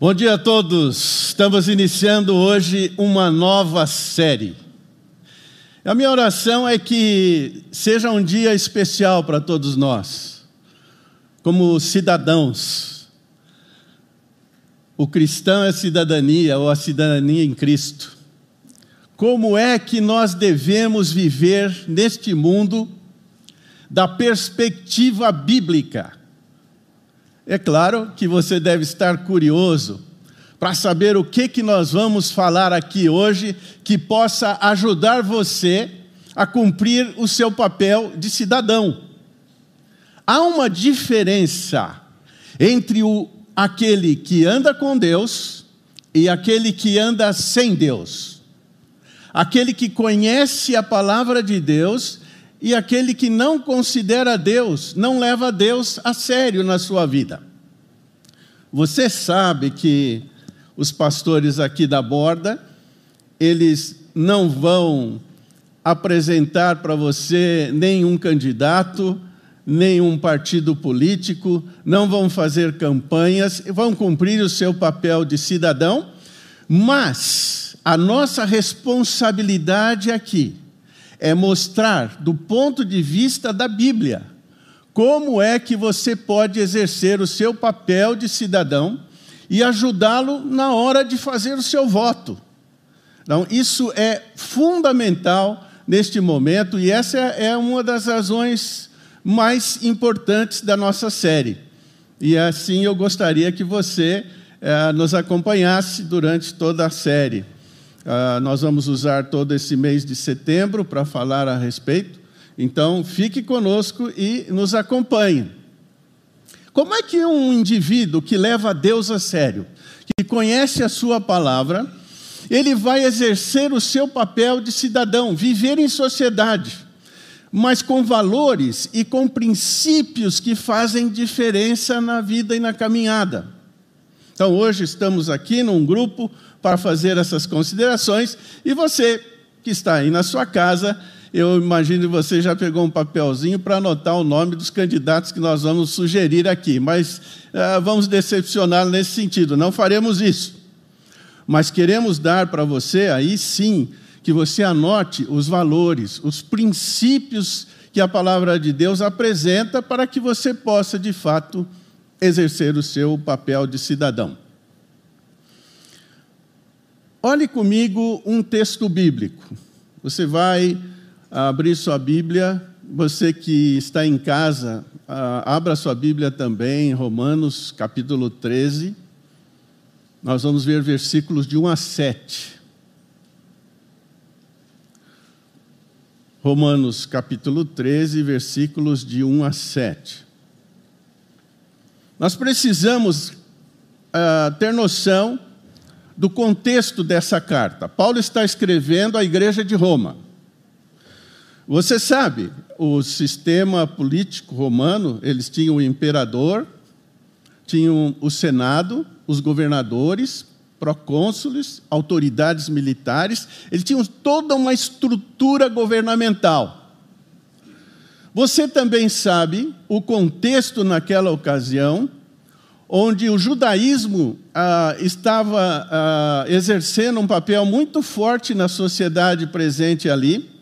Bom dia a todos. Estamos iniciando hoje uma nova série. A minha oração é que seja um dia especial para todos nós, como cidadãos. O cristão é cidadania ou a cidadania em Cristo. Como é que nós devemos viver neste mundo da perspectiva bíblica? É claro que você deve estar curioso para saber o que, que nós vamos falar aqui hoje que possa ajudar você a cumprir o seu papel de cidadão. Há uma diferença entre o, aquele que anda com Deus e aquele que anda sem Deus. Aquele que conhece a palavra de Deus e aquele que não considera Deus, não leva Deus a sério na sua vida. Você sabe que os pastores aqui da borda, eles não vão apresentar para você nenhum candidato, nenhum partido político, não vão fazer campanhas, vão cumprir o seu papel de cidadão, mas a nossa responsabilidade aqui é mostrar, do ponto de vista da Bíblia, como é que você pode exercer o seu papel de cidadão e ajudá-lo na hora de fazer o seu voto. Então, isso é fundamental neste momento e essa é uma das razões mais importantes da nossa série. E assim eu gostaria que você eh, nos acompanhasse durante toda a série. Uh, nós vamos usar todo esse mês de setembro para falar a respeito. Então, fique conosco e nos acompanhe. Como é que um indivíduo que leva Deus a sério, que conhece a Sua palavra, ele vai exercer o seu papel de cidadão, viver em sociedade, mas com valores e com princípios que fazem diferença na vida e na caminhada? Então, hoje estamos aqui num grupo para fazer essas considerações. E você que está aí na sua casa, eu imagino que você já pegou um papelzinho para anotar o nome dos candidatos que nós vamos sugerir aqui, mas uh, vamos decepcionar nesse sentido, não faremos isso. Mas queremos dar para você, aí sim, que você anote os valores, os princípios que a palavra de Deus apresenta para que você possa, de fato, exercer o seu papel de cidadão. Olhe comigo um texto bíblico. Você vai abrir sua Bíblia, você que está em casa, abra sua Bíblia também, Romanos capítulo 13. Nós vamos ver versículos de 1 a 7. Romanos capítulo 13, versículos de 1 a 7. Nós precisamos uh, ter noção do contexto dessa carta. Paulo está escrevendo à igreja de Roma. Você sabe, o sistema político romano, eles tinham o imperador, tinham o senado, os governadores, procônsules, autoridades militares, eles tinham toda uma estrutura governamental. Você também sabe o contexto naquela ocasião onde o judaísmo ah, estava ah, exercendo um papel muito forte na sociedade presente ali,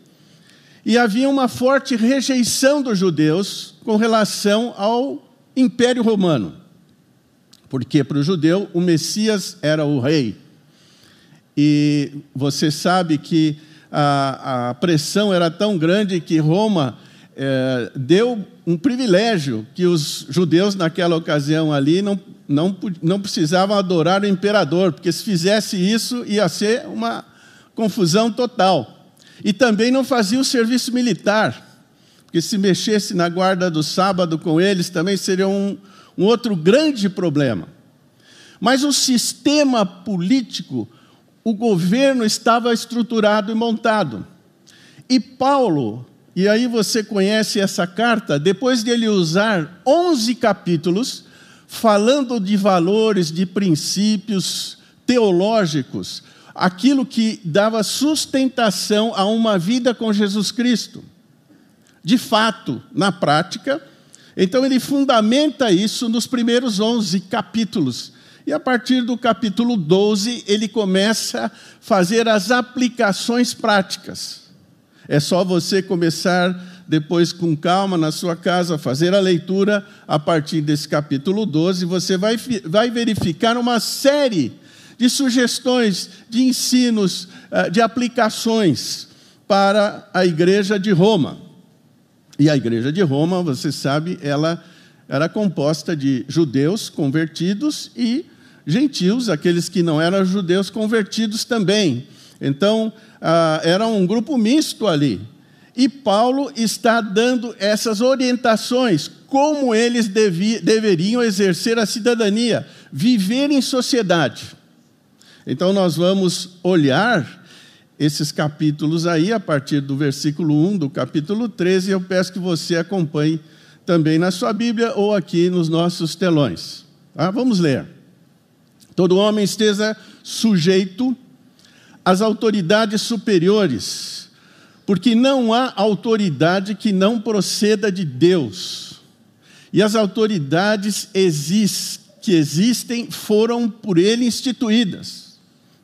e havia uma forte rejeição dos judeus com relação ao Império Romano. Porque para o judeu o Messias era o rei. E você sabe que a, a pressão era tão grande que Roma é, deu um privilégio que os judeus, naquela ocasião ali, não, não, não precisavam adorar o imperador, porque se fizesse isso, ia ser uma confusão total. E também não fazia o serviço militar, porque se mexesse na guarda do sábado com eles, também seria um, um outro grande problema. Mas o sistema político, o governo estava estruturado e montado. E Paulo e aí você conhece essa carta, depois de ele usar 11 capítulos, falando de valores, de princípios teológicos, aquilo que dava sustentação a uma vida com Jesus Cristo. De fato, na prática, então ele fundamenta isso nos primeiros 11 capítulos E a partir do capítulo 12, ele começa a fazer as aplicações práticas. É só você começar depois com calma na sua casa, fazer a leitura a partir desse capítulo 12, você vai, vai verificar uma série de sugestões, de ensinos, eh, de aplicações para a igreja de Roma. E a igreja de Roma, você sabe, ela era composta de judeus convertidos e gentios, aqueles que não eram judeus convertidos também. Então, ah, era um grupo misto ali. E Paulo está dando essas orientações, como eles deveriam exercer a cidadania, viver em sociedade. Então, nós vamos olhar esses capítulos aí, a partir do versículo 1 do capítulo 13, eu peço que você acompanhe também na sua Bíblia ou aqui nos nossos telões. Tá? Vamos ler. Todo homem esteja sujeito às autoridades superiores porque não há autoridade que não proceda de Deus. E as autoridades que existem foram por ele instituídas.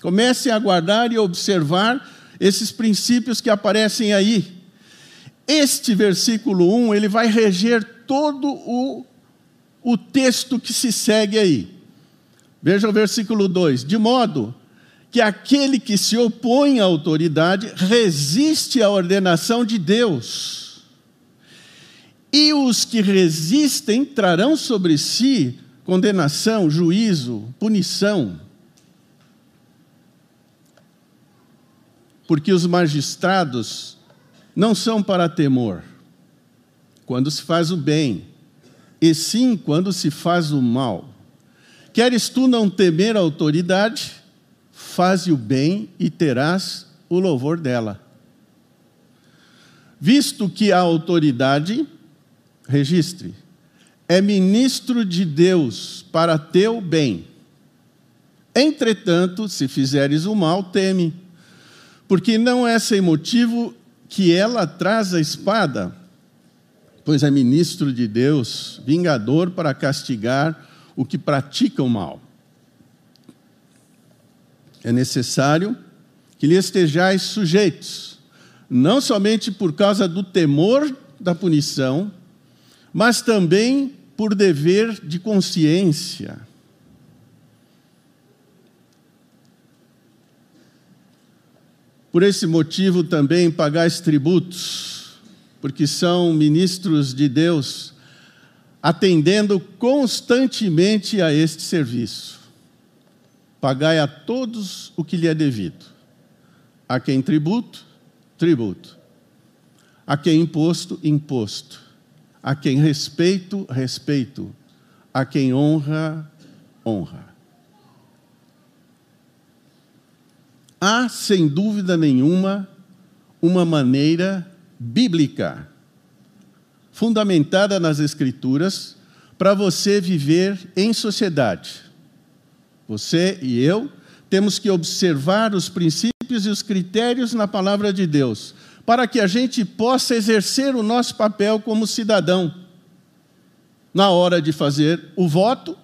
Comecem a guardar e observar esses princípios que aparecem aí. Este versículo 1, ele vai reger todo o, o texto que se segue aí. Veja o versículo 2: de modo que aquele que se opõe à autoridade resiste à ordenação de Deus. E os que resistem trarão sobre si condenação, juízo, punição. Porque os magistrados não são para temor quando se faz o bem, e sim quando se faz o mal. Queres tu não temer a autoridade? faze o bem e terás o louvor dela. Visto que a autoridade, registre, é ministro de Deus para teu bem. Entretanto, se fizeres o mal, teme, porque não é sem motivo que ela traz a espada, pois é ministro de Deus, vingador para castigar o que pratica o mal é necessário que lhe estejais sujeitos, não somente por causa do temor da punição, mas também por dever de consciência. Por esse motivo também pagais tributos, porque são ministros de Deus, atendendo constantemente a este serviço pagai a todos o que lhe é devido. A quem tributo, tributo. A quem imposto, imposto. A quem respeito, respeito. A quem honra, honra. Há, sem dúvida nenhuma, uma maneira bíblica, fundamentada nas Escrituras, para você viver em sociedade você e eu temos que observar os princípios e os critérios na palavra de Deus, para que a gente possa exercer o nosso papel como cidadão, na hora de fazer o voto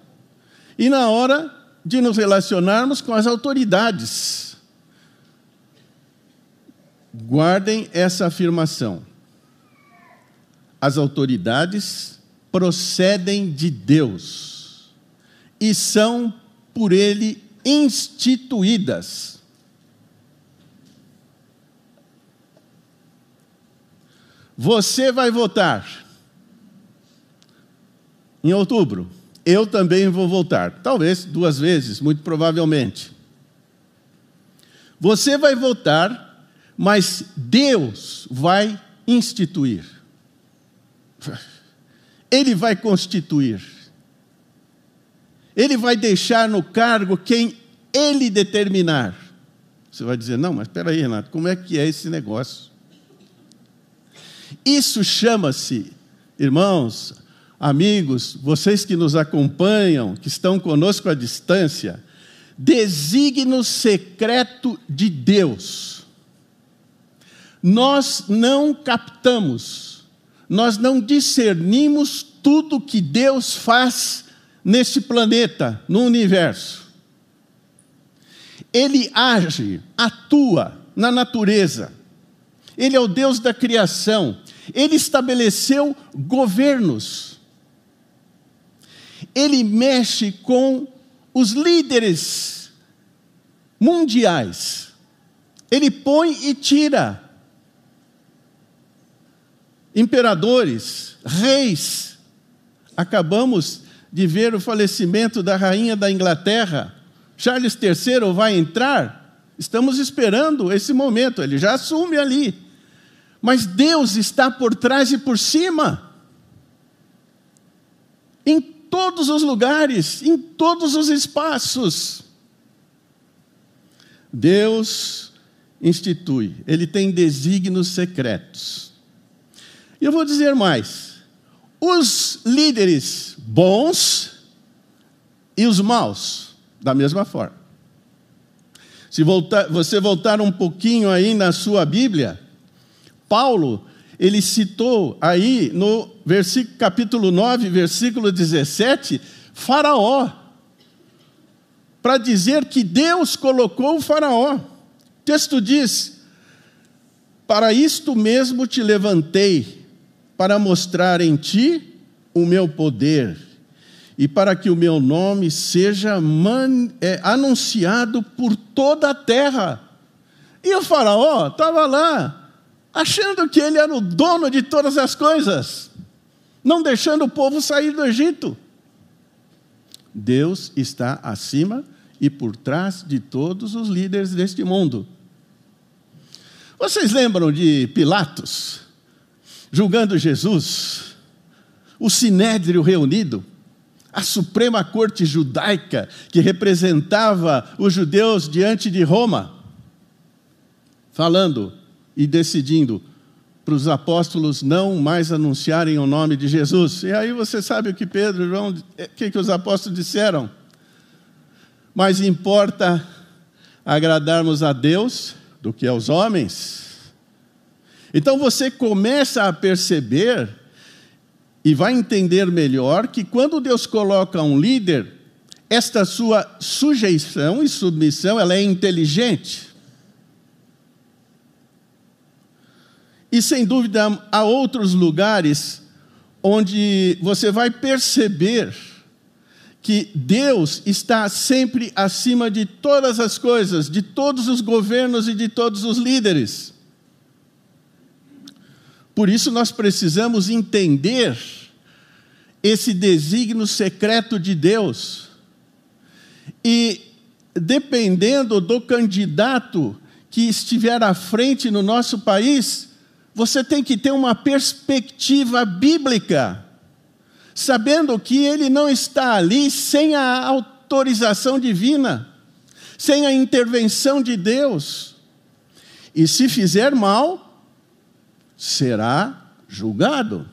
e na hora de nos relacionarmos com as autoridades. Guardem essa afirmação. As autoridades procedem de Deus e são por ele instituídas. Você vai votar em outubro. Eu também vou votar. Talvez duas vezes, muito provavelmente. Você vai votar, mas Deus vai instituir. Ele vai constituir. Ele vai deixar no cargo quem ele determinar. Você vai dizer, não, mas espera aí, Renato, como é que é esse negócio? Isso chama-se, irmãos, amigos, vocês que nos acompanham, que estão conosco à distância, desígnio secreto de Deus. Nós não captamos, nós não discernimos tudo que Deus faz neste planeta, no universo. Ele age, atua na natureza. Ele é o Deus da criação. Ele estabeleceu governos. Ele mexe com os líderes mundiais. Ele põe e tira. Imperadores, reis. Acabamos de ver o falecimento da rainha da Inglaterra. Charles III vai entrar. Estamos esperando esse momento, ele já assume ali. Mas Deus está por trás e por cima. Em todos os lugares, em todos os espaços. Deus institui, ele tem desígnios secretos. E eu vou dizer mais: os líderes bons e os maus, da mesma forma. Se voltar, você voltar um pouquinho aí na sua Bíblia, Paulo, ele citou aí no versículo, capítulo 9, versículo 17, Faraó, para dizer que Deus colocou o Faraó. O texto diz: Para isto mesmo te levantei, para mostrar em ti o meu poder e para que o meu nome seja é, anunciado por toda a terra. E o Faraó estava lá, achando que ele era o dono de todas as coisas, não deixando o povo sair do Egito. Deus está acima e por trás de todos os líderes deste mundo. Vocês lembram de Pilatos julgando Jesus? O sinédrio reunido? a Suprema Corte Judaica, que representava os judeus diante de Roma, falando e decidindo para os apóstolos não mais anunciarem o nome de Jesus. E aí você sabe o que Pedro e João, o que, que os apóstolos disseram? Mais importa agradarmos a Deus do que aos homens. Então você começa a perceber e vai entender melhor que quando Deus coloca um líder, esta sua sujeição e submissão, ela é inteligente. E sem dúvida há outros lugares onde você vai perceber que Deus está sempre acima de todas as coisas, de todos os governos e de todos os líderes. Por isso nós precisamos entender esse desígnio secreto de Deus. E dependendo do candidato que estiver à frente no nosso país, você tem que ter uma perspectiva bíblica, sabendo que ele não está ali sem a autorização divina, sem a intervenção de Deus. E se fizer mal, será julgado.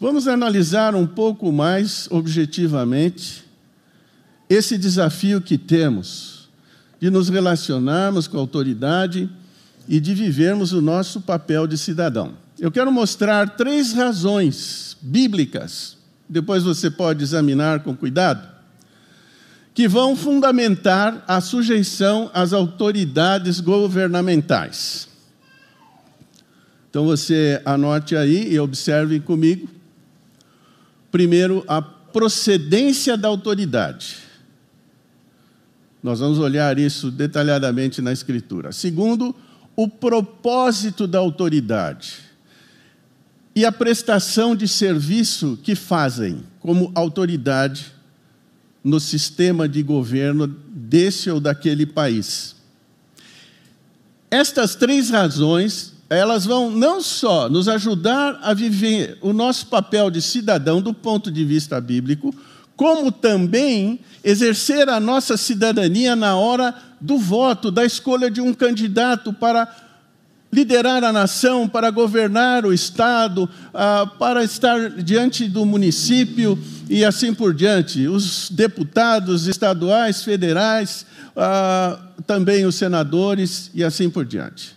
Vamos analisar um pouco mais objetivamente esse desafio que temos de nos relacionarmos com a autoridade e de vivermos o nosso papel de cidadão. Eu quero mostrar três razões bíblicas, depois você pode examinar com cuidado, que vão fundamentar a sujeição às autoridades governamentais. Então você anote aí e observe comigo. Primeiro, a procedência da autoridade. Nós vamos olhar isso detalhadamente na Escritura. Segundo, o propósito da autoridade e a prestação de serviço que fazem como autoridade no sistema de governo desse ou daquele país. Estas três razões, elas vão não só nos ajudar a viver o nosso papel de cidadão do ponto de vista bíblico, como também exercer a nossa cidadania na hora do voto, da escolha de um candidato para liderar a nação, para governar o Estado, ah, para estar diante do município e assim por diante. Os deputados estaduais, federais, ah, também os senadores e assim por diante.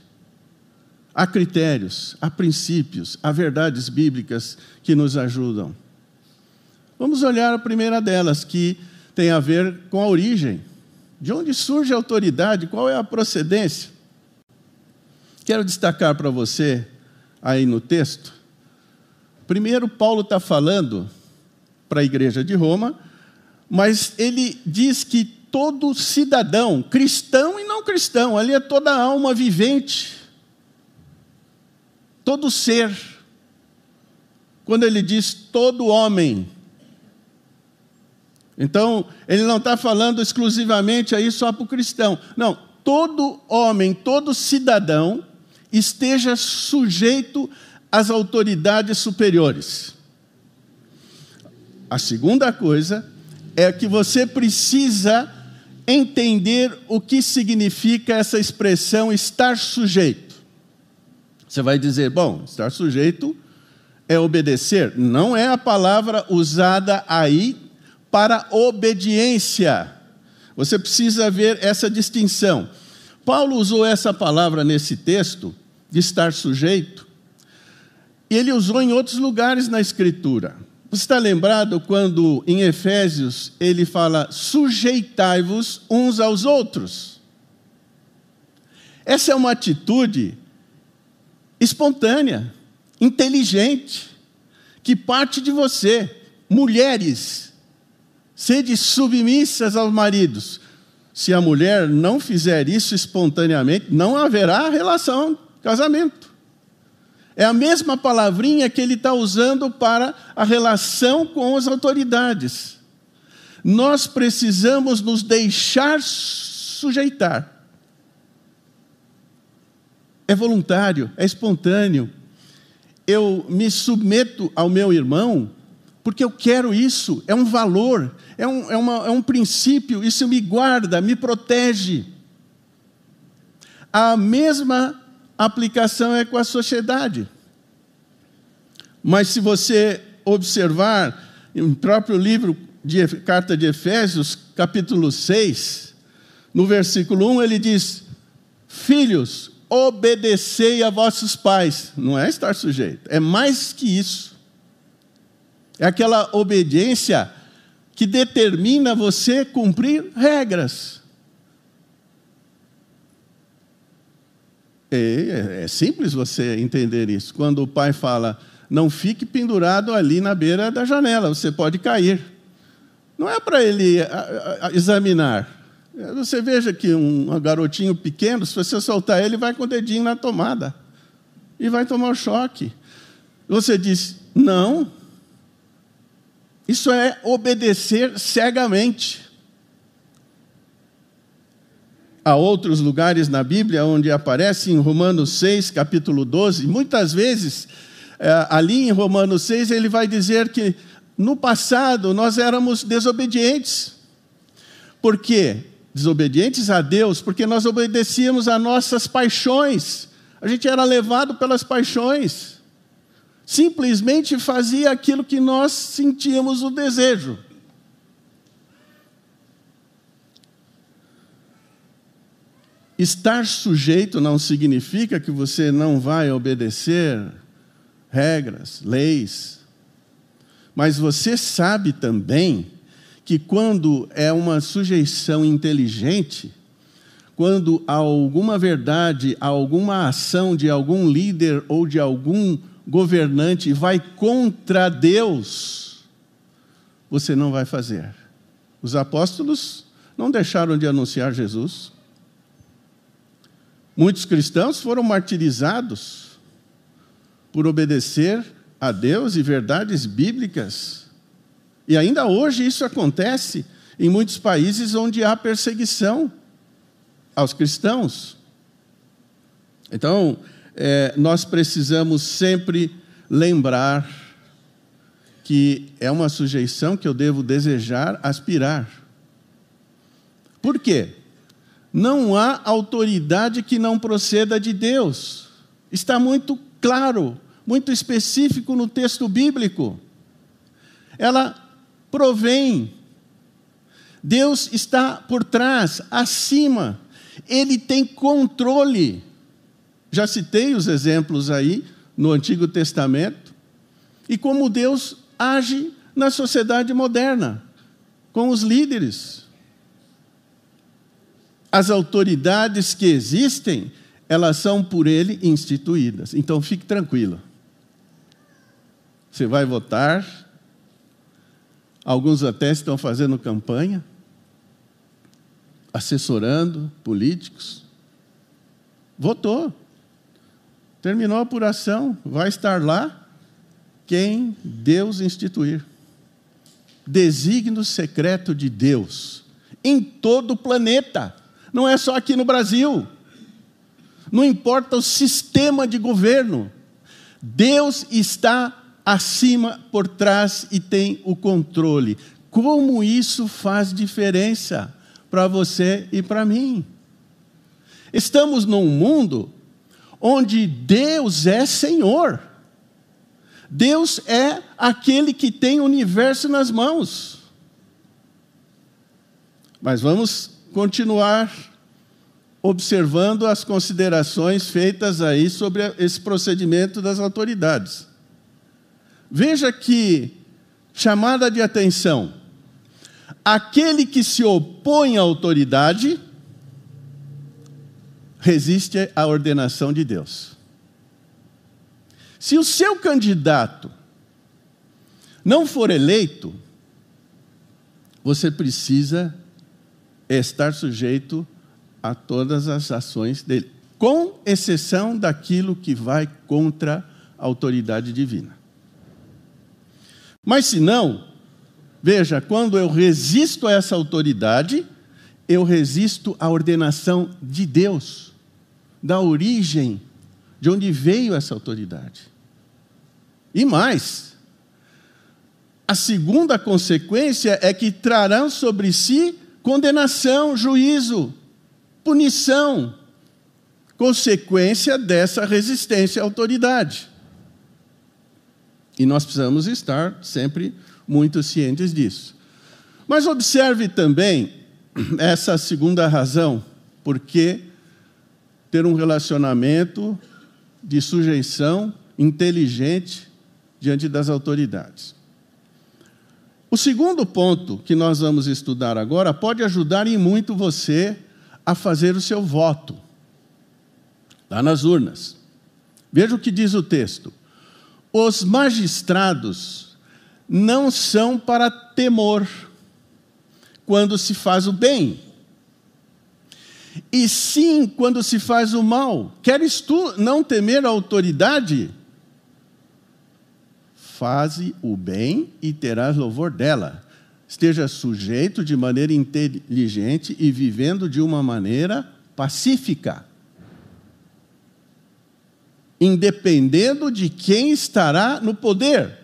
há critérios, há princípios, há verdades bíblicas que nos ajudam. Vamos olhar a primeira delas, que tem a ver com a origem. De onde surge a autoridade? Qual é a procedência? Quero destacar para você, aí no texto, primeiro, Paulo está falando para a igreja de Roma, mas ele diz que todo cidadão, cristão e não cristão, ali é toda alma vivente, todo ser. Quando ele diz todo homem, então, ele não está falando exclusivamente aí só para o cristão. Não, todo homem, todo cidadão esteja sujeito às autoridades superiores. A segunda coisa é que você precisa entender o que significa essa expressão estar sujeito. Você vai dizer, bom, estar sujeito é obedecer. Não é a palavra usada aí para obediência. Você precisa ver essa distinção. Paulo usou essa palavra nesse texto, de estar sujeito, e ele usou em outros lugares na Escritura. Você está lembrado quando em Efésios ele fala: sujeitai-vos uns aos outros? Essa é uma atitude espontânea, inteligente, que parte de você. Mulheres, Sede submissas aos maridos. Se a mulher não fizer isso espontaneamente, não haverá relação, casamento. É a mesma palavrinha que ele está usando para a relação com as autoridades. Nós precisamos nos deixar sujeitar. É voluntário, é espontâneo. Eu me submeto ao meu irmão porque eu quero isso, é um valor, é um, é, uma, é um princípio, isso me guarda, me protege. A mesma aplicação é com a sociedade. Mas se você observar, no próprio livro de carta de Efésios, capítulo 6, no versículo 1, ele diz: Filhos, obedecei a vossos pais. Não é estar sujeito, é mais que isso. É aquela obediência que determina você cumprir regras. É, é, simples você entender isso. Quando o pai fala, não fique pendurado ali na beira da janela, você pode cair. Não é para ele examinar. Você veja que um, garotinho pequeno, se você soltar ele, vai com o dedinho na tomada e vai tomar o choque. Você diz, não, isso é obedecer cegamente. Há outros lugares na Bíblia onde aparece em Romanos 6, capítulo 12, muitas vezes, é, ali em Romanos 6, ele vai dizer que no passado nós éramos desobedientes. Por quê? Desobedientes a Deus, porque nós obedecíamos a nossas paixões. A gente era levado pelas paixões simplesmente fazia aquilo que nós sentíamos o desejo. Estar sujeito não significa que você não vai obedecer regras, leis. Mas você sabe também que quando é uma sujeição inteligente, quando há alguma verdade, alguma ação de algum líder ou de algum governante vai contra Deus, você não vai fazer. Os apóstolos não deixaram de anunciar Jesus. Muitos cristãos foram martirizados por obedecer a Deus e verdades bíblicas. E ainda hoje isso acontece em muitos países onde há perseguição aos cristãos. Então, é, nós precisamos sempre lembrar que é uma sujeição que eu devo desejar, aspirar. Por quê? Não há autoridade que não proceda de Deus. Está muito claro, muito específico no texto bíblico. Ela provém. Deus está por trás, acima. Ele tem controle. Já citei os exemplos aí no Antigo Testamento e como Deus age na sociedade moderna, com os líderes. As autoridades que existem, elas são por ele instituídas. Então fique tranquilo. Você vai votar, alguns até estão fazendo campanha, assessorando políticos. Votou. Terminou a apuração, vai estar lá quem Deus instituir. Desígnio secreto de Deus em todo o planeta, não é só aqui no Brasil. Não importa o sistema de governo, Deus está acima, por trás e tem o controle. Como isso faz diferença para você e para mim? Estamos num mundo onde Deus é Senhor. Deus é aquele que tem o universo nas mãos. Mas vamos continuar observando as considerações feitas aí sobre esse procedimento das autoridades. Veja que chamada de atenção. Aquele que se opõe à autoridade resiste à ordenação de Deus. Se o seu candidato não for eleito, você precisa estar sujeito a todas as ações dele, com exceção daquilo que vai contra a autoridade divina. Mas se não, veja, quando eu resisto a essa autoridade, eu resisto à ordenação de Deus, da origem, de onde veio essa autoridade. E mais, a segunda consequência é que trarão sobre si condenação, juízo, punição, consequência dessa resistência à autoridade. E nós precisamos estar sempre muito cientes disso. Mas observe também essa segunda razão, porque ter um relacionamento de sujeição inteligente diante das autoridades. O segundo ponto que nós vamos estudar agora pode ajudar em muito você a fazer o seu voto, lá nas urnas. Veja o que diz o texto: os magistrados não são para temor quando se faz o bem, e sim quando se faz o mal. Queres tu não temer a autoridade? Faze o bem e terás louvor dela. Esteja sujeito de maneira inteligente e vivendo de uma maneira pacífica. Independendo de quem estará no poder.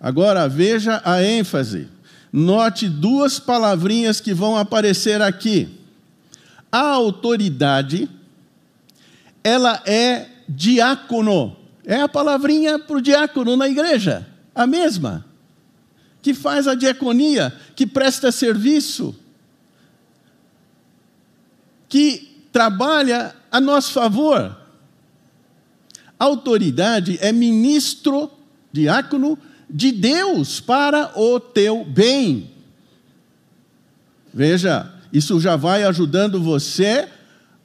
Agora veja a ênfase. Note duas palavrinhas que vão aparecer aqui. A autoridade, ela é diácono. É a palavrinha para o diácono na igreja, a mesma. Que faz a diaconia, que presta serviço, que trabalha a nosso favor. Autoridade é ministro, diácono, de Deus para o teu bem. Veja, isso já vai ajudando você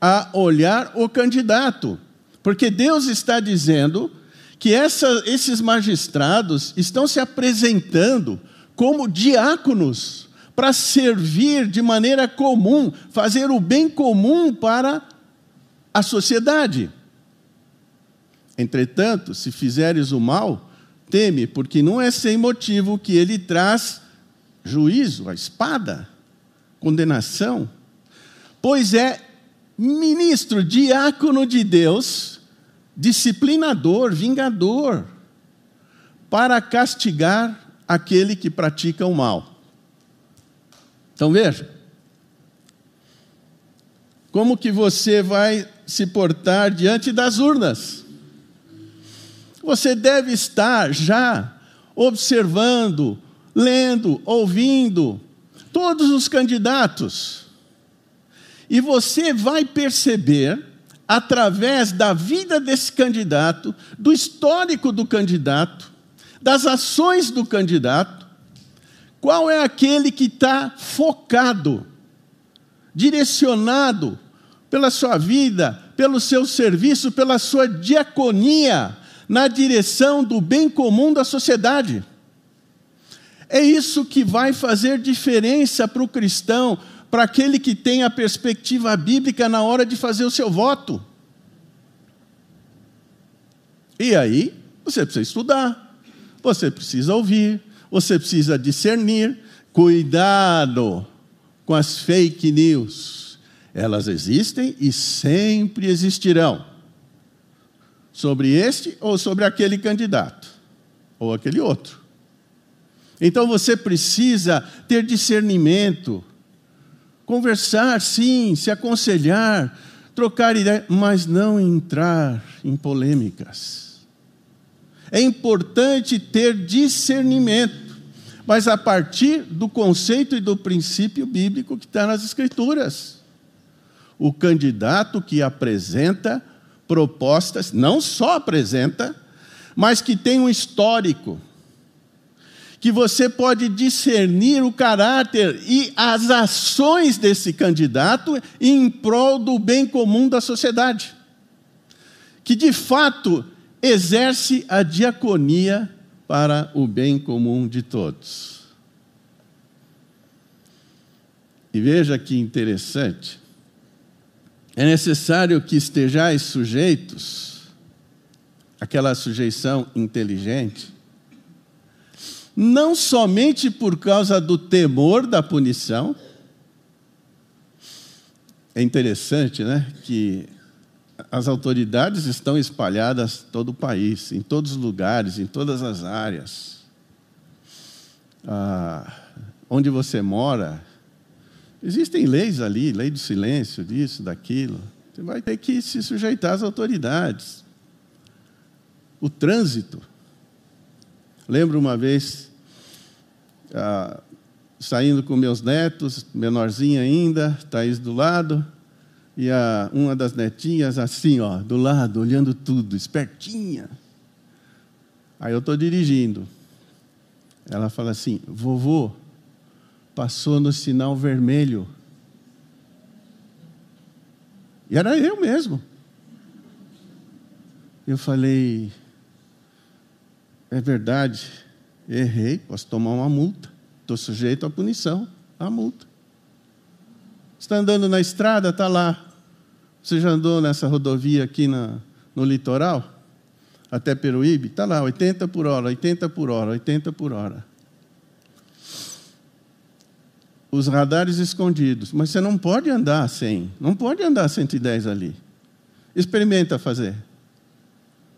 a olhar o candidato. Porque Deus está dizendo que essa, esses magistrados estão se apresentando como diáconos para servir de maneira comum, fazer o bem comum para a sociedade. Entretanto, se fizeres o mal, teme, porque não é sem motivo que ele traz juízo, a espada, condenação, pois é ministro, diácono de Deus disciplinador, vingador, para castigar aquele que pratica o mal. Então veja, como que você vai se portar diante das urnas? Você deve estar já observando, lendo, ouvindo todos os candidatos. E você vai perceber através da vida desse candidato, do histórico do candidato, das ações do candidato, qual é aquele que está focado, direcionado pela sua vida, pelo seu serviço, pela sua diaconia na direção do bem comum da sociedade. É isso que vai fazer diferença para o cristão, para aquele que tem a perspectiva bíblica na hora de fazer o seu voto. E aí, você precisa estudar, você precisa ouvir, você precisa discernir. Cuidado com as fake news. Elas existem e sempre existirão. Sobre este ou sobre aquele candidato, ou aquele outro. Então você precisa ter discernimento, conversar, sim, se aconselhar, trocar ideias, mas não entrar em polêmicas. É importante ter discernimento, mas a partir do conceito e do princípio bíblico que está nas Escrituras. O candidato que apresenta propostas, não só apresenta, mas que tem um histórico, que você pode discernir o caráter e as ações desse candidato em prol do bem comum da sociedade. Que de fato exerce a diaconia para o bem comum de todos. E veja que interessante. É necessário que estejais sujeitos, aquela sujeição inteligente, não somente por causa do temor da punição. É interessante, né, que as autoridades estão espalhadas todo o país, em todos os lugares, em todas as áreas. Ah, onde você mora, existem leis ali, lei do silêncio, disso, daquilo. Você vai ter que se sujeitar às autoridades. O trânsito. Lembro uma vez, ah, saindo com meus netos, menorzinho ainda, Thaís do lado, e a, uma das netinhas assim, ó, do lado, olhando tudo, espertinha. Aí eu estou dirigindo. Ela fala assim: vovô, passou no sinal vermelho. E era eu mesmo. Eu falei: é verdade, errei, posso tomar uma multa. Estou sujeito à punição, à multa. Está andando na estrada, está lá você já andou nessa rodovia aqui na, no litoral? Até Peruíbe? Está lá, 80 por hora, 80 por hora, 80 por hora. Os radares escondidos. Mas você não pode andar a 100. Não pode andar a 110 ali. Experimenta fazer.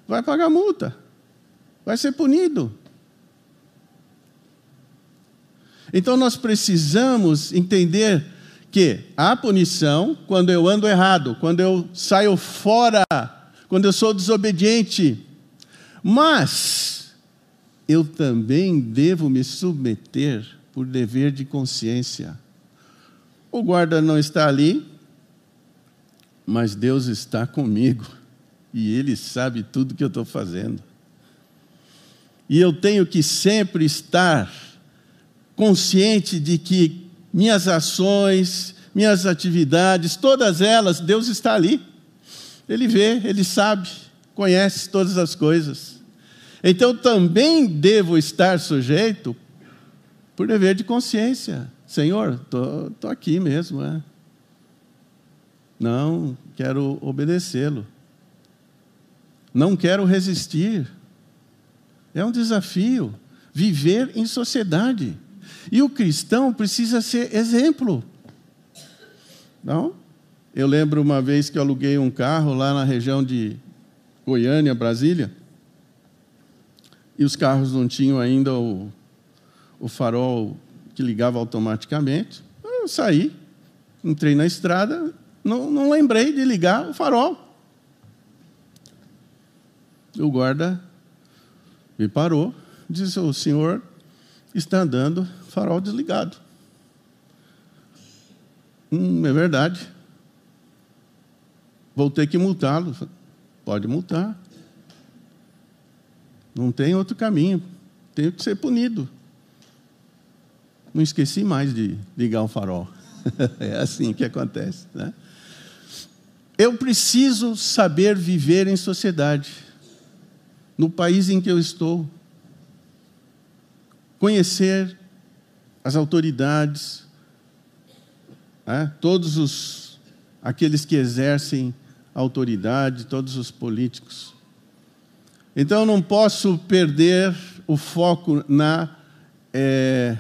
Vai pagar multa. Vai ser punido. Então nós precisamos entender que há punição quando eu ando errado, quando eu saio fora, quando eu sou desobediente. Mas eu também devo me submeter por dever de consciência. O guarda não está ali, mas Deus está comigo e Ele sabe tudo que eu estou fazendo. E eu tenho que sempre estar consciente de que minhas ações, minhas atividades, todas elas, Deus está ali. Ele vê, ele sabe, conhece todas as coisas. Então também devo estar sujeito por dever de consciência. Senhor, estou aqui mesmo. É. Não quero obedecê-lo. Não quero resistir. É um desafio viver em sociedade. E o cristão precisa ser exemplo. Não? Eu lembro uma vez que eu aluguei um carro lá na região de Goiânia, Brasília, e os carros não tinham ainda o, o farol que ligava automaticamente. Eu saí, entrei na estrada, não, não lembrei de ligar o farol. O guarda me parou, disse: O senhor está andando farol desligado. Hum, é verdade. vou ter que multá-lo. Pode multar. Não tem outro caminho. Tenho que ser punido. Não esqueci mais de ligar o farol. é assim que acontece. Né? Eu preciso saber viver em sociedade, no país em que eu estou. Conhecer as autoridades, né? todos os, aqueles que exercem autoridade, todos os políticos. Então, não posso perder o foco na, é,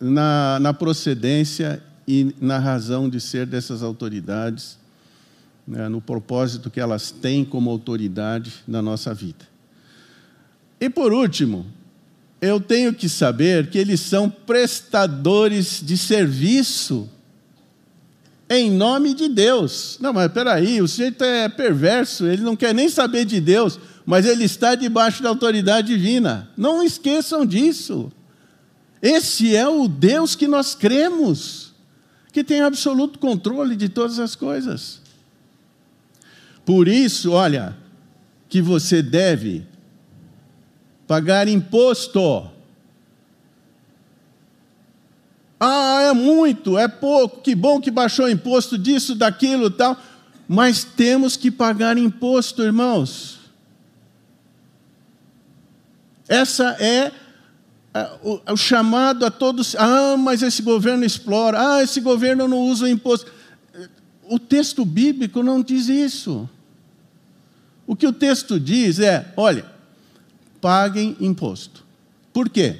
na, na procedência e na razão de ser dessas autoridades, né, no propósito que elas têm como autoridade na nossa vida. E por último, eu tenho que saber que eles são prestadores de serviço em nome de Deus. Não, mas peraí, o sujeito é perverso, ele não quer nem saber de Deus, mas ele está debaixo da autoridade divina. Não esqueçam disso. Esse é o Deus que nós cremos, que tem absoluto controle de todas as coisas. Por isso, olha, que você deve pagar imposto. Ah, é muito, é pouco, que bom que baixou o imposto disso, daquilo tal. Mas temos que pagar imposto, irmãos. Essa é o, o, chamado a todos. Ah, mas esse governo explora. Ah, esse governo não usa o imposto. O texto bíblico não diz isso. O que o texto diz é: olha, paguem imposto. Por quê?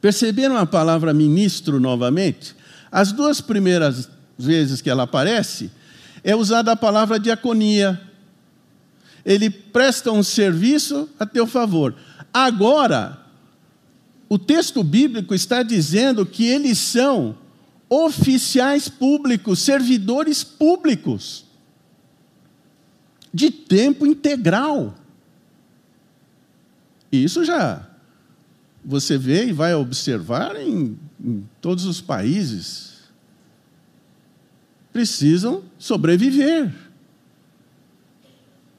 Perceberam a palavra ministro novamente? As duas primeiras vezes que ela aparece, é usada a palavra diaconia. Ele presta um serviço a teu favor. Agora, o texto bíblico está dizendo que eles são oficiais públicos, servidores públicos, de tempo integral. Isso já você vê e vai observar em, em todos os países. Precisam sobreviver.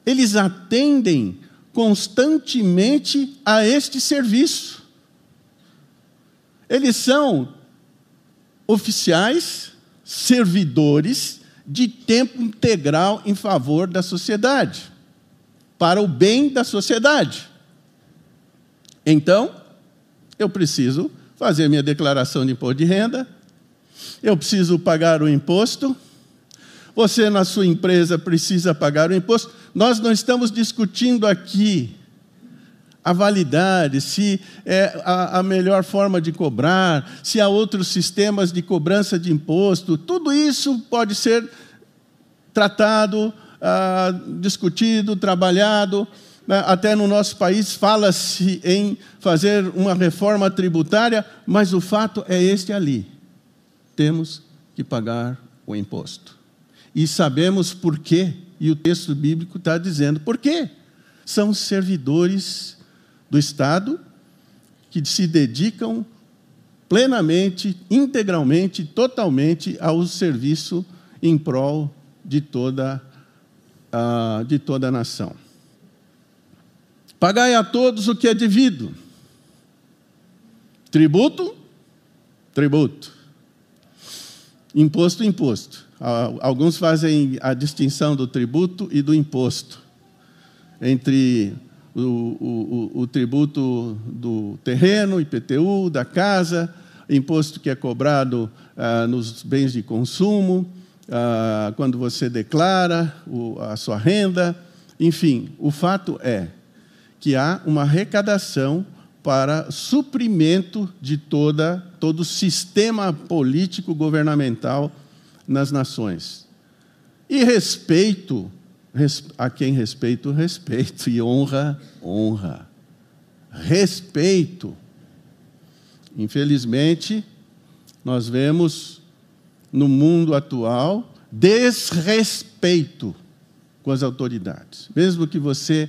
Eles atendem constantemente a este serviço. Eles são oficiais, servidores de tempo integral em favor da sociedade, para o bem da sociedade. Então, eu preciso fazer minha declaração de imposto de renda, eu preciso pagar o imposto, você na sua empresa precisa pagar o imposto. Nós não estamos discutindo aqui a validade, se é a, melhor forma de cobrar, se há outros sistemas de cobrança de imposto, tudo isso pode ser tratado, ah, discutido, trabalhado. Né? Até no nosso país fala-se em fazer uma reforma tributária, mas o fato é este ali: temos que pagar o imposto. E sabemos por quê, e o texto bíblico está dizendo por quê. São servidores do Estado que se dedicam plenamente, integralmente, totalmente ao serviço em prol de toda, de toda a nação. Pagai a todos o que é devido. Tributo, tributo. Imposto, imposto. Alguns fazem a distinção do tributo e do imposto entre o, o, o, tributo do terreno, IPTU, da casa, imposto que é cobrado ah, nos bens de consumo, ah, quando você declara o, a sua renda. Enfim, o fato é que há uma arrecadação para suprimento de toda, todo o sistema político governamental nas nações. E respeito a quem respeito, respeito, e honra, honra. Respeito. Infelizmente, nós vemos no mundo atual desrespeito com as autoridades, mesmo que você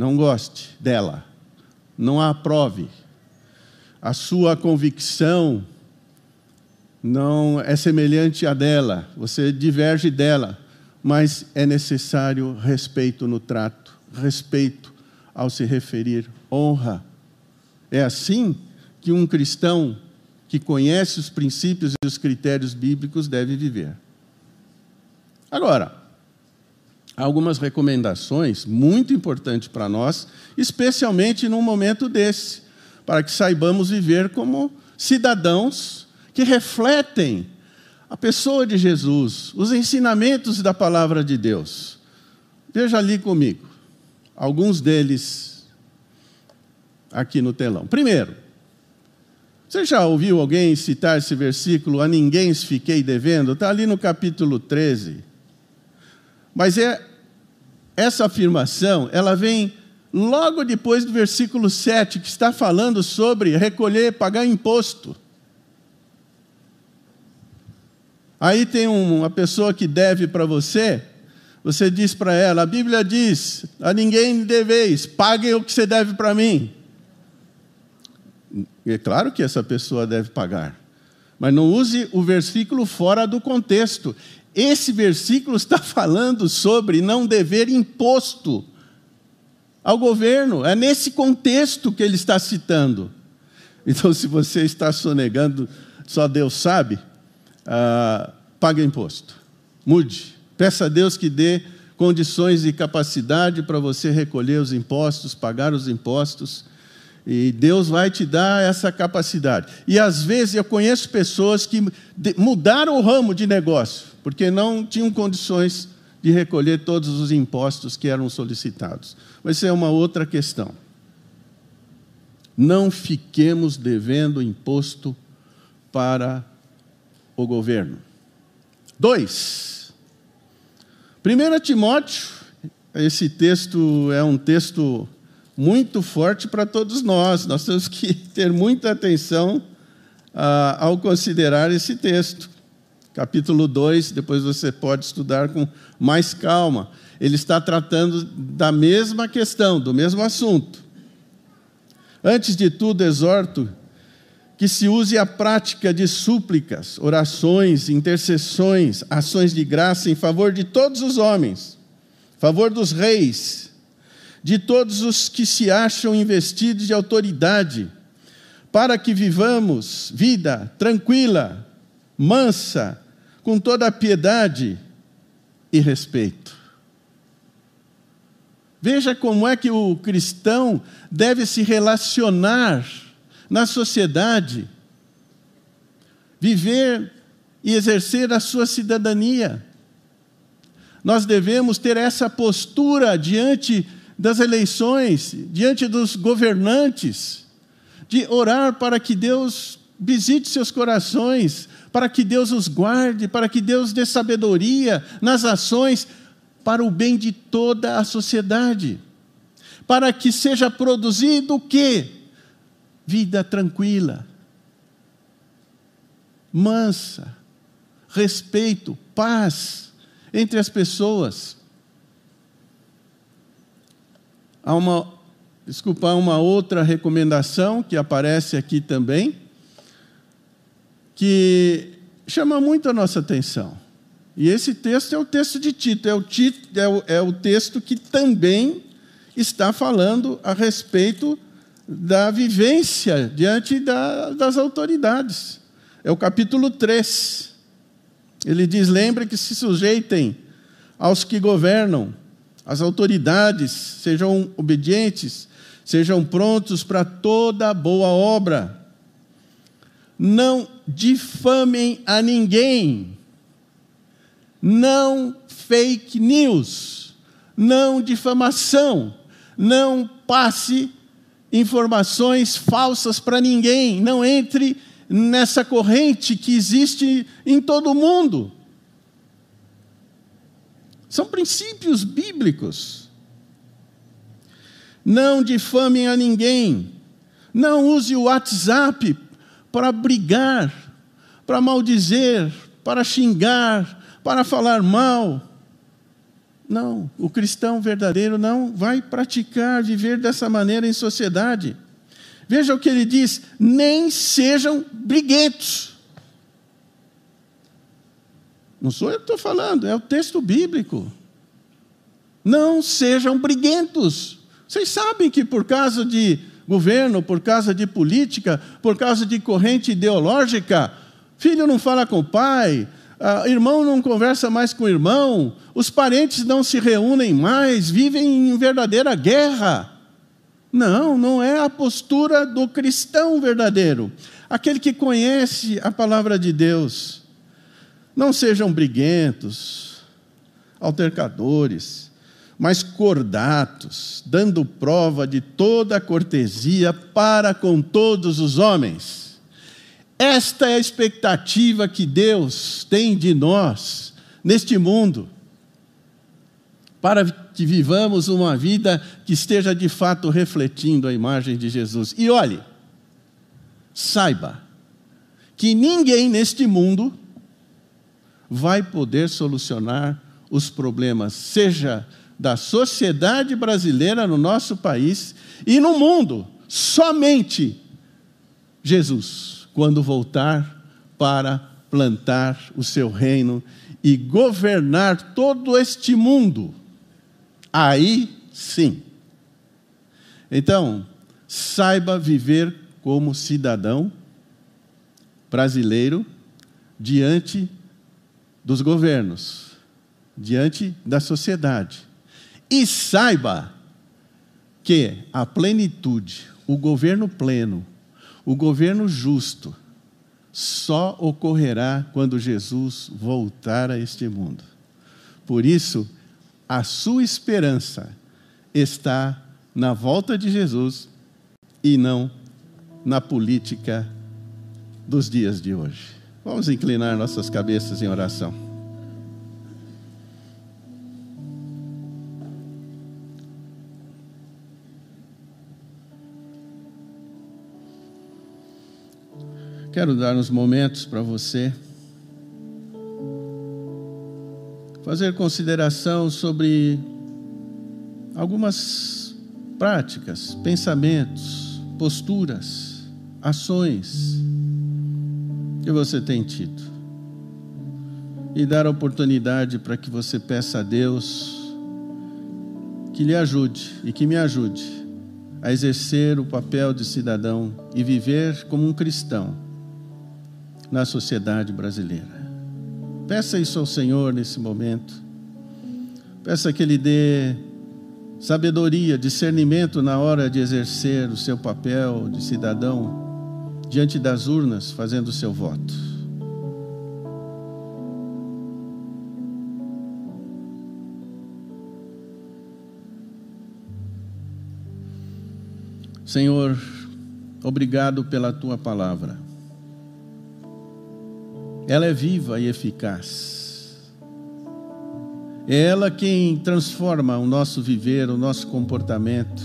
não goste dela, não a aprove, a sua convicção não é semelhante à dela, você diverge dela, mas é necessário respeito no trato, respeito ao se referir, honra. É assim que um cristão que conhece os princípios e os critérios bíblicos deve viver. Agora, algumas recomendações muito importantes para nós, especialmente num momento desse, para que saibamos viver como cidadãos que refletem a pessoa de Jesus, os ensinamentos da palavra de Deus. Veja ali comigo, alguns deles aqui no telão. Primeiro, você já ouviu alguém citar esse versículo, a ninguém fiquei devendo? Está ali no capítulo 13. Mas é essa afirmação, ela vem logo depois do versículo 7, que está falando sobre recolher, pagar imposto. Aí tem uma pessoa que deve para você, você diz para ela: a Bíblia diz, a ninguém deveis, paguem o que você deve para mim. É claro que essa pessoa deve pagar, mas não use o versículo fora do contexto. Esse versículo está falando sobre não dever imposto ao governo, é nesse contexto que ele está citando. Então, se você está sonegando, só Deus sabe, ah, pague imposto. Mude. Peça a Deus que dê condições e capacidade para você recolher os impostos, pagar os impostos. E Deus vai te dar essa capacidade. E às vezes eu conheço pessoas que mudaram o ramo de negócio, porque não tinham condições de recolher todos os impostos que eram solicitados. Mas isso é uma outra questão. Não fiquemos devendo imposto para o governo. Dois. 1 Timóteo, esse texto é um texto muito forte para todos nós. Nós temos que ter muita atenção ah, ao considerar esse texto. Capítulo 2, depois você pode estudar com mais calma. Ele está tratando da mesma questão, do mesmo assunto. Antes de tudo, exorto que se use a prática de súplicas, orações, intercessões, ações de graça em favor de todos os homens, favor dos reis, de todos os que se acham investidos de autoridade, para que vivamos vida tranquila, mansa, com toda a piedade e respeito. Veja como é que o cristão deve se relacionar na sociedade, viver e exercer a sua cidadania. Nós devemos ter essa postura diante das eleições, diante dos governantes, de orar para que Deus visite seus corações, para que Deus os guarde, para que Deus dê sabedoria nas ações para o bem de toda a sociedade, para que seja produzido o quê? vida tranquila, mansa, respeito, paz entre as pessoas. Há uma, desculpa, há uma outra recomendação que aparece aqui também, que chama muito a nossa atenção. E esse texto é o texto de Tito, é o, Tito, é o, é o texto que também está falando a respeito da vivência diante da, das autoridades. É o capítulo 3. Ele diz: lembre que se sujeitem aos que governam, as autoridades, sejam obedientes, sejam prontos para toda boa obra. Não difamem a ninguém. Não fake news. Não difamação. Não passe informações falsas para ninguém, não entre nessa corrente que existe em todo o mundo. São princípios bíblicos. Não difamem a ninguém. Não use o WhatsApp para brigar, para maldizer, para xingar, para falar mal. Não, o cristão verdadeiro não vai praticar, viver dessa maneira em sociedade. Veja o que ele diz: nem sejam briguentos. Não sou eu que estou falando, é o texto bíblico. Não sejam briguentos. Vocês sabem que por causa de governo, por causa de política, por causa de corrente ideológica, filho não fala com o pai, uh, irmão não conversa mais com irmão, os parentes não se reúnem mais, vivem em verdadeira guerra. Não, não é a postura do cristão verdadeiro, aquele que conhece a palavra de Deus. Não sejam briguentos, altercadores, mas cordatos, dando prova de toda a cortesia para com todos os homens. Esta é a expectativa que Deus tem de nós neste mundo, para que vivamos uma vida que esteja de fato refletindo a imagem de Jesus. E olhe, saiba que ninguém neste mundo vai poder solucionar os problemas, seja da sociedade brasileira no nosso país e no mundo. Somente Jesus, quando voltar para plantar o seu reino e governar todo este mundo. Aí sim. Então, saiba viver como cidadão brasileiro diante dos governos, diante da sociedade. E saiba que a plenitude, o governo pleno, o governo justo, só ocorrerá quando Jesus voltar a este mundo. Por isso, a sua esperança está na volta de Jesus e não na política dos dias de hoje. Vamos inclinar nossas cabeças em oração. Quero dar uns momentos para você fazer consideração sobre algumas práticas, pensamentos, posturas, ações que você tem tido. E dar oportunidade para que você peça a Deus que lhe ajude e que me ajude a exercer o papel de cidadão e viver como um cristão na sociedade brasileira. Peça isso ao Senhor nesse momento. Peça que Ele dê sabedoria, discernimento na hora de exercer o seu papel de cidadão diante das urnas, fazendo o seu voto. Senhor, obrigado pela tua palavra. Ela é viva e eficaz. É ela quem transforma o nosso viver, o nosso comportamento.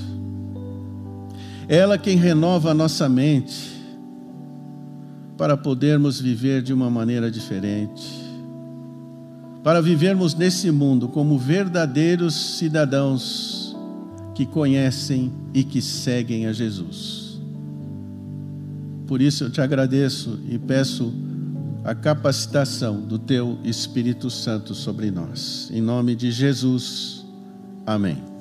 É ela quem renova a nossa mente para podermos viver de uma maneira diferente. Para vivermos nesse mundo como verdadeiros cidadãos que conhecem e que seguem a Jesus. Por isso eu te agradeço e peço a capacitação do teu Espírito Santo sobre nós. Em nome de Jesus. Amém.